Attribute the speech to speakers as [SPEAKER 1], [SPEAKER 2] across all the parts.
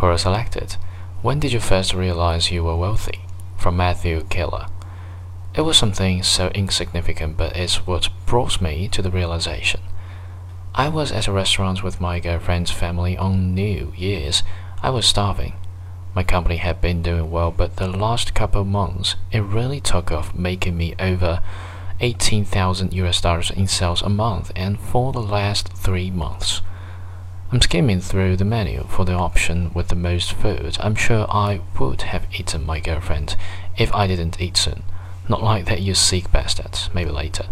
[SPEAKER 1] Quora selected. When did you first realize you were wealthy? From Matthew Keller. It was something so insignificant, but it's what brought me to the realization. I was at a restaurant with my girlfriend's family on New Year's. I was starving. My company had been doing well, but the last couple months it really took off, making me over 18,000 US dollars in sales a month, and for the last three months. I'm skimming through the menu for the option with the most food. I'm sure I would have eaten my girlfriend if I didn't eat soon. Not like that, you sick bastard. Maybe later.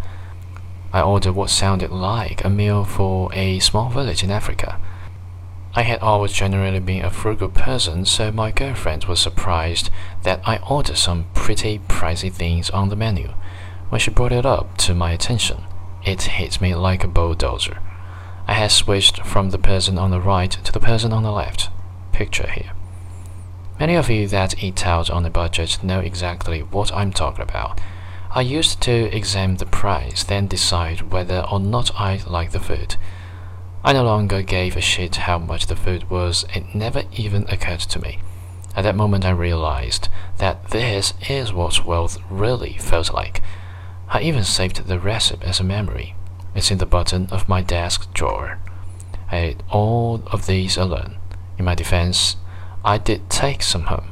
[SPEAKER 1] I ordered what sounded like a meal for a small village in Africa. I had always generally been a frugal person, so my girlfriend was surprised that I ordered some pretty pricey things on the menu. When she brought it up to my attention, it hit me like a bulldozer. I had switched from the person on the right to the person on the left. Picture here. Many of you that eat out on a budget know exactly what I'm talking about. I used to examine the price, then decide whether or not I liked the food. I no longer gave a shit how much the food was, it never even occurred to me. At that moment, I realized that this is what wealth really felt like. I even saved the recipe as a memory. It's in the button of my desk drawer. I ate all of these alone. In my defense, I did take some home.